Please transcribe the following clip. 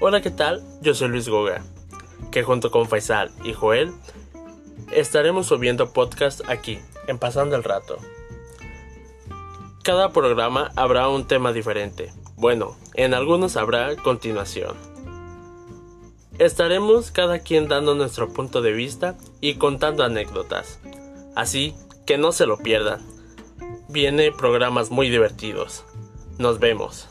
Hola, ¿qué tal? Yo soy Luis Goga, que junto con Faisal y Joel estaremos subiendo podcast aquí, en Pasando el Rato. Cada programa habrá un tema diferente. Bueno, en algunos habrá continuación. Estaremos cada quien dando nuestro punto de vista y contando anécdotas. Así que no se lo pierdan. Viene programas muy divertidos. Nos vemos.